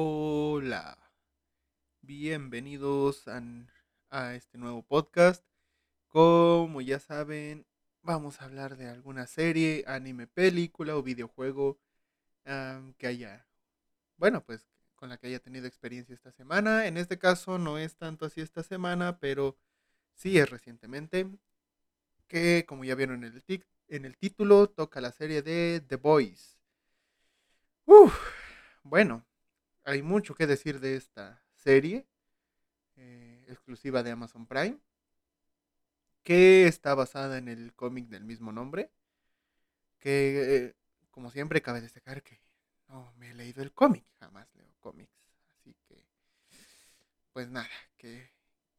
Hola, bienvenidos a, este nuevo podcast. Como ya saben, vamos a hablar de alguna serie, anime, película o videojuego que haya, bueno, pues con la que haya tenido experiencia esta semana. En este caso no es tanto así esta semana, pero sí es recientemente, que como ya vieron en el, en el título, toca la serie de The Boys. Uf, bueno, hay mucho que decir de esta serie, eh, exclusiva de Amazon Prime, que está basada en el cómic del mismo nombre, que eh, como siempre cabe destacar que no me he leído el cómic, jamás leo cómics, así que pues nada, ¿qué,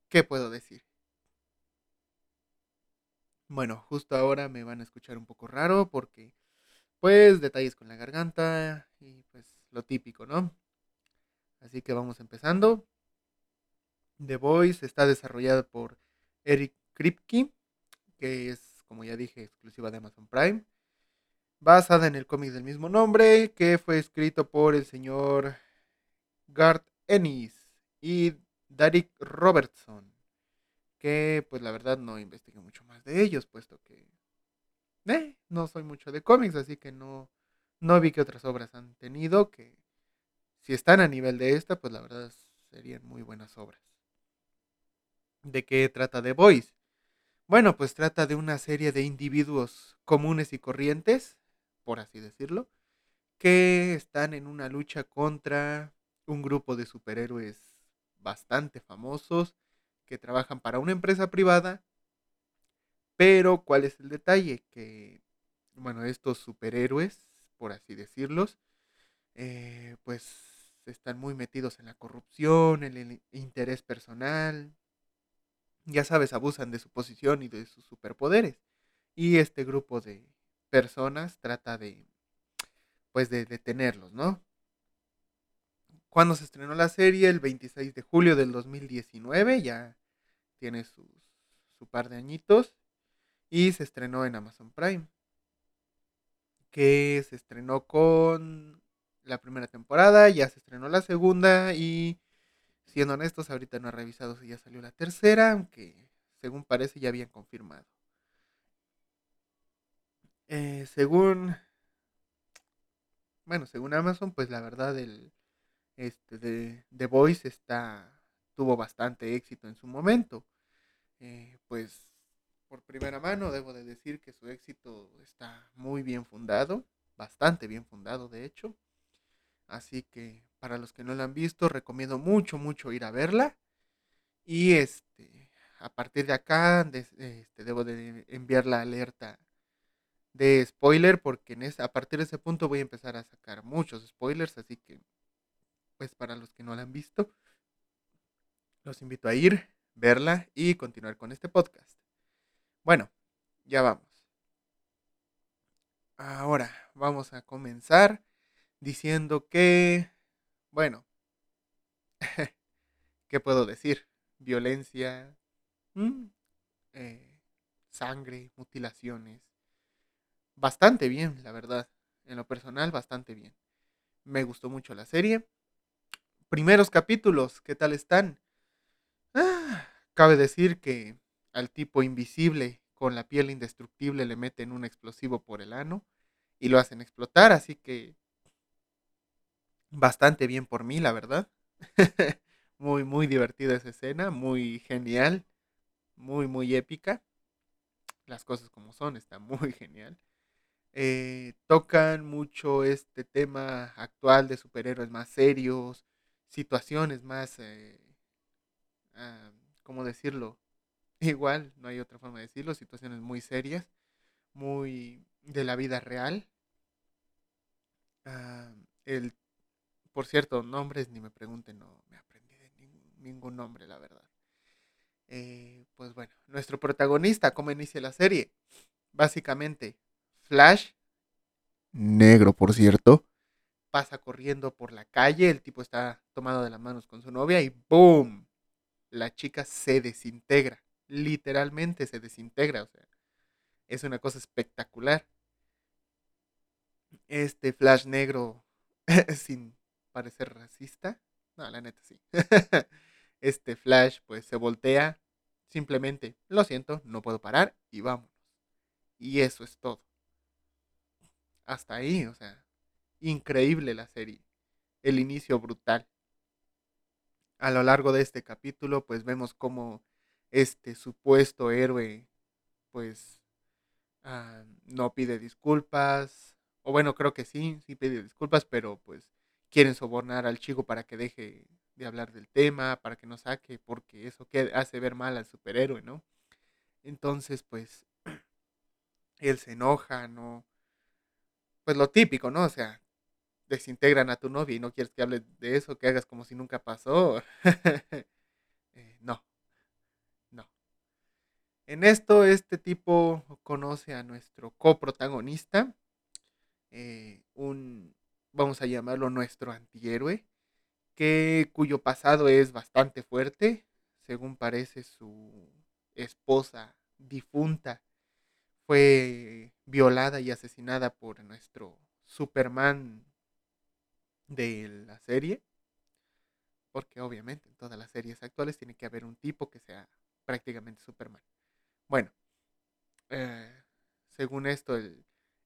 qué puedo decir? Bueno, justo ahora me van a escuchar un poco raro porque pues detalles con la garganta y pues lo típico, ¿no? Así que vamos empezando. The Voice está desarrollada por Eric Kripke, que es, como ya dije, exclusiva de Amazon Prime, basada en el cómic del mismo nombre, que fue escrito por el señor Garth Ennis y Derek Robertson, que pues la verdad no investigué mucho más de ellos, puesto que eh, no soy mucho de cómics, así que no, no vi que otras obras han tenido, que si están a nivel de esta, pues la verdad serían muy buenas obras. ¿De qué trata The Voice? Bueno, pues trata de una serie de individuos comunes y corrientes, por así decirlo, que están en una lucha contra un grupo de superhéroes bastante famosos que trabajan para una empresa privada, pero ¿cuál es el detalle? Que, bueno, estos superhéroes, por así decirlos, eh, pues están muy metidos en la corrupción, en el interés personal, ya sabes, abusan de su posición y de sus superpoderes. Y este grupo de personas trata de, pues, de detenerlos, ¿no? Cuando se estrenó la serie, el 26 de julio del 2019, ya tiene su par de añitos, y se estrenó en Amazon Prime, que se estrenó con la primera temporada, ya se estrenó la segunda y siendo honestos, ahorita no he revisado si ya salió la tercera, aunque según parece ya habían confirmado. Eh, según, bueno, según Amazon, pues la verdad el este de The Voice está tuvo bastante éxito en su momento. Eh, pues por primera mano debo de decir que su éxito está muy bien fundado, bastante bien fundado de hecho. Así que para los que no la han visto, recomiendo mucho, mucho ir a verla. Y este, a partir de acá, des- este, debo de enviar la alerta de spoiler, porque en a partir de ese punto voy a empezar a sacar muchos spoilers. Así que, pues para los que no la han visto, los invito a ir, verla y continuar con este podcast. Bueno, ya vamos. Ahora vamos a comenzar diciendo que, bueno, ¿qué puedo decir? Violencia, mm, eh, sangre, mutilaciones. Bastante bien, la verdad. En lo personal, bastante bien. Me gustó mucho la serie. Primeros capítulos, ¿qué tal están? Ah, cabe decir que al tipo invisible con la piel indestructible le meten un explosivo por el ano y lo hacen explotar, así que bastante bien por mí, la verdad. muy, muy divertida esa escena, muy genial, muy, muy épica. Las cosas como son, está muy genial. Eh, tocan mucho este tema actual de superhéroes más serios, situaciones más, eh, ¿cómo decirlo? Igual, no hay otra forma de decirlo, situaciones muy serias, muy de la vida real. El, por cierto, nombres ni me pregunten, no me aprendí de ningún, nombre, la verdad. Eh, pues bueno, nuestro protagonista, ¿cómo inicia la serie? Básicamente, Flash, negro por cierto, pasa corriendo por la calle, el tipo está tomado de las manos con su novia y ¡boom! La chica se desintegra, literalmente se desintegra, o sea, es una cosa espectacular. Este Flash negro, sin parecer racista. No, la neta sí. este Flash pues se voltea. Simplemente, lo siento, no puedo parar y vámonos. Y eso es todo. Hasta ahí, o sea, increíble la serie. El inicio brutal. A lo largo de este capítulo pues vemos cómo este supuesto héroe pues ah, no pide disculpas. O bueno, creo que sí, sí pide disculpas, pero pues quieren sobornar al chico para que deje de hablar del tema, para que no saque, porque eso hace ver mal al superhéroe, ¿no? Entonces, pues, él se enoja, ¿no? Pues lo típico, ¿no? O sea, desintegran a tu novia y no quieres que hable de eso, que hagas como si nunca pasó. Eh, no, no. En esto, este tipo conoce a nuestro coprotagonista, eh, un vamos a llamarlo nuestro antihéroe, que, cuyo pasado es bastante fuerte, según parece su esposa difunta fue violada y asesinada por nuestro Superman de la serie, porque obviamente en todas las series actuales tiene que haber un tipo que sea prácticamente Superman. Bueno, eh, según esto,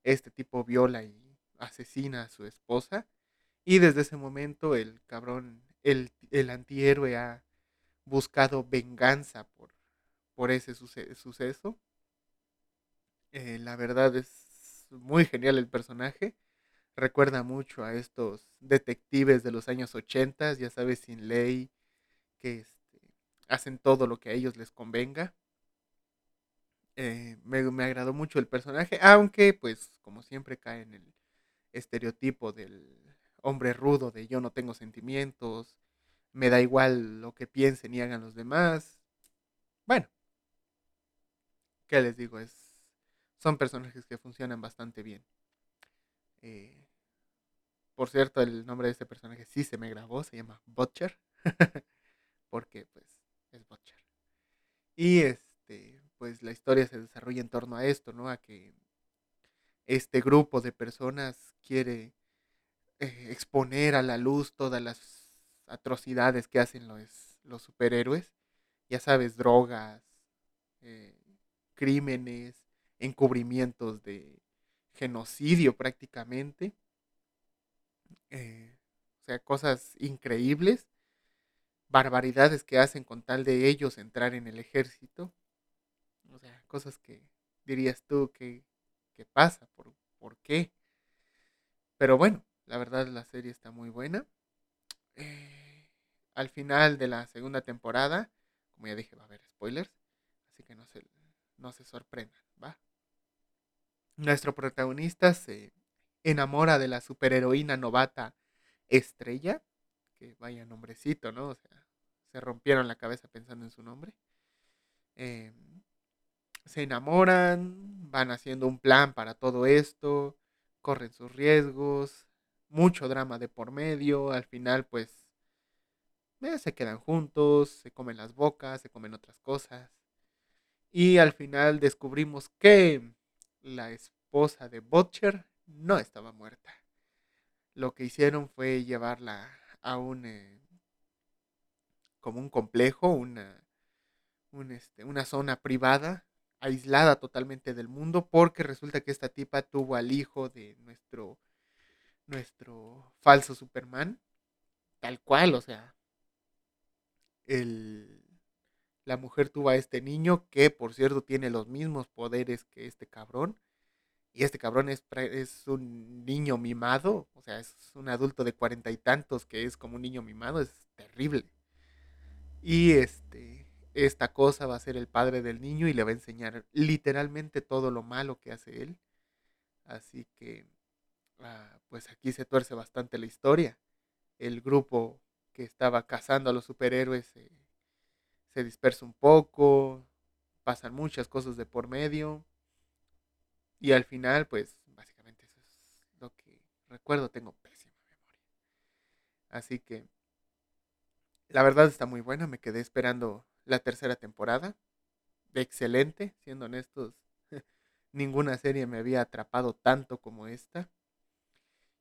este tipo viola y asesina a su esposa. Y desde ese momento el cabrón, el, el antihéroe ha buscado venganza por, por ese suceso. Eh, la verdad es muy genial el personaje. Recuerda mucho a estos detectives de los años 80, ya sabes, sin ley, que este, hacen todo lo que a ellos les convenga. Eh, me, me, agradó mucho el personaje, aunque pues como siempre cae en el estereotipo del hombre rudo de yo no tengo sentimientos, me da igual lo que piensen y hagan los demás. Bueno, ¿qué les digo? Es, son personajes que funcionan bastante bien. Eh, por cierto, el nombre de este personaje sí se me grabó, se llama Butcher, porque pues es Butcher. Y este, pues la historia se desarrolla en torno a esto, ¿no? A que este grupo de personas quiere eh, exponer a la luz todas las atrocidades que hacen los, los superhéroes. Ya sabes, drogas, eh, crímenes, encubrimientos de genocidio prácticamente. Eh, o sea, cosas increíbles, barbaridades que hacen con tal de ellos entrar en el ejército. O sea, cosas que dirías tú que qué pasa, por, por qué. Pero bueno, la verdad la serie está muy buena. Eh, al final de la segunda temporada, como ya dije, va a haber spoilers, así que no se, no se sorprendan, ¿va? Nuestro protagonista se enamora de la superheroína novata Estrella, que vaya nombrecito, ¿no? O sea, se rompieron la cabeza pensando en su nombre. Eh, se enamoran, van haciendo un plan para todo esto, corren sus riesgos, mucho drama de por medio, al final pues eh, se quedan juntos, se comen las bocas, se comen otras cosas. Y al final descubrimos que la esposa de Butcher no estaba muerta. Lo que hicieron fue llevarla a un eh, como un complejo, una, este, una zona privada aislada totalmente del mundo porque resulta que esta tipa tuvo al hijo de nuestro nuestro falso Superman tal cual, o sea, el, la mujer tuvo a este niño que por cierto tiene los mismos poderes que este cabrón y este cabrón es, es un niño mimado, o sea, es un adulto de cuarenta y tantos que es como un niño mimado, es terrible. Y este, esta cosa va a ser el padre del niño y le va a enseñar literalmente todo lo malo que hace él. Así que, ah, pues aquí se tuerce bastante la historia. El grupo que estaba cazando a los superhéroes se dispersa un poco, pasan muchas cosas de por medio. Y al final, pues básicamente eso es lo que recuerdo, tengo pésima memoria. Así que, la verdad está muy buena, me quedé esperando la tercera temporada. Excelente, siendo honestos, ninguna serie me había atrapado tanto como esta.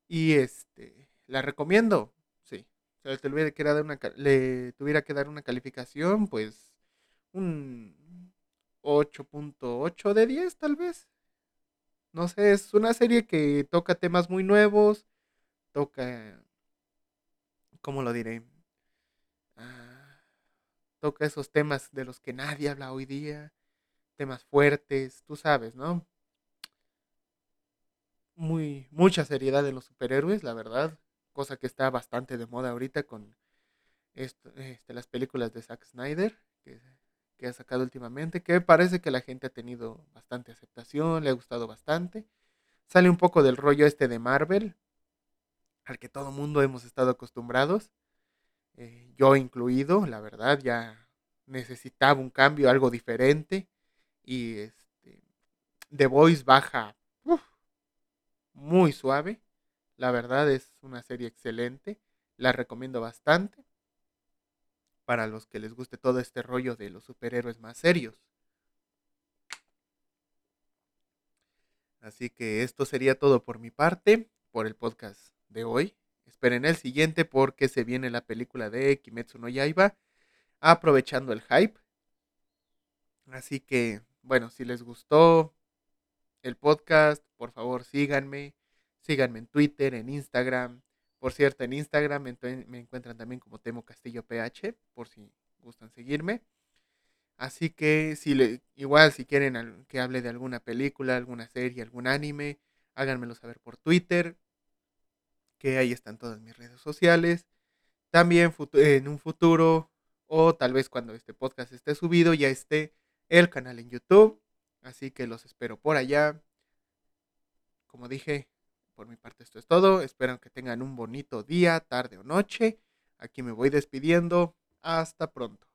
Y este, la recomiendo. le tuviera que dar una, le tuviera que dar una calificación, pues un 8.8 de 10 tal vez. No sé, es una serie que toca temas muy nuevos, toca, ¿cómo lo diré? Toca esos temas de los que nadie habla hoy día, temas fuertes, tú sabes, ¿no? Muy, mucha seriedad en los superhéroes, la verdad, cosa que está bastante de moda ahorita con este, las películas de Zack Snyder, que, que ha sacado últimamente, que parece que la gente ha tenido bastante aceptación, le ha gustado bastante. Sale un poco del rollo este de Marvel, al que todo mundo hemos estado acostumbrados, eh, yo incluido, la verdad, ya necesitaba un cambio, algo diferente, y este, The Voice baja muy suave, la verdad es una serie excelente, la recomiendo bastante para los que les guste todo este rollo de los superhéroes más serios. Así que esto sería todo por mi parte, por el podcast de hoy. Esperen el siguiente porque se viene la película de Kimetsu no Yaiba, aprovechando el hype. Así que, bueno, si les gustó el podcast, por favor síganme. Síganme en Twitter, en Instagram. Por cierto, en Instagram me, encuentran también como Temo Castillo PH, por si gustan seguirme. Así que si le, igual si quieren que hable de alguna película, alguna serie, algún anime, háganmelo saber por Twitter que ahí están todas mis redes sociales. También en un futuro, o tal vez cuando este podcast esté subido, ya esté el canal en YouTube. Así que los espero por allá. Como dije, por mi parte esto es todo. Espero que tengan un bonito día, tarde o noche. Aquí me voy despidiendo. Hasta pronto.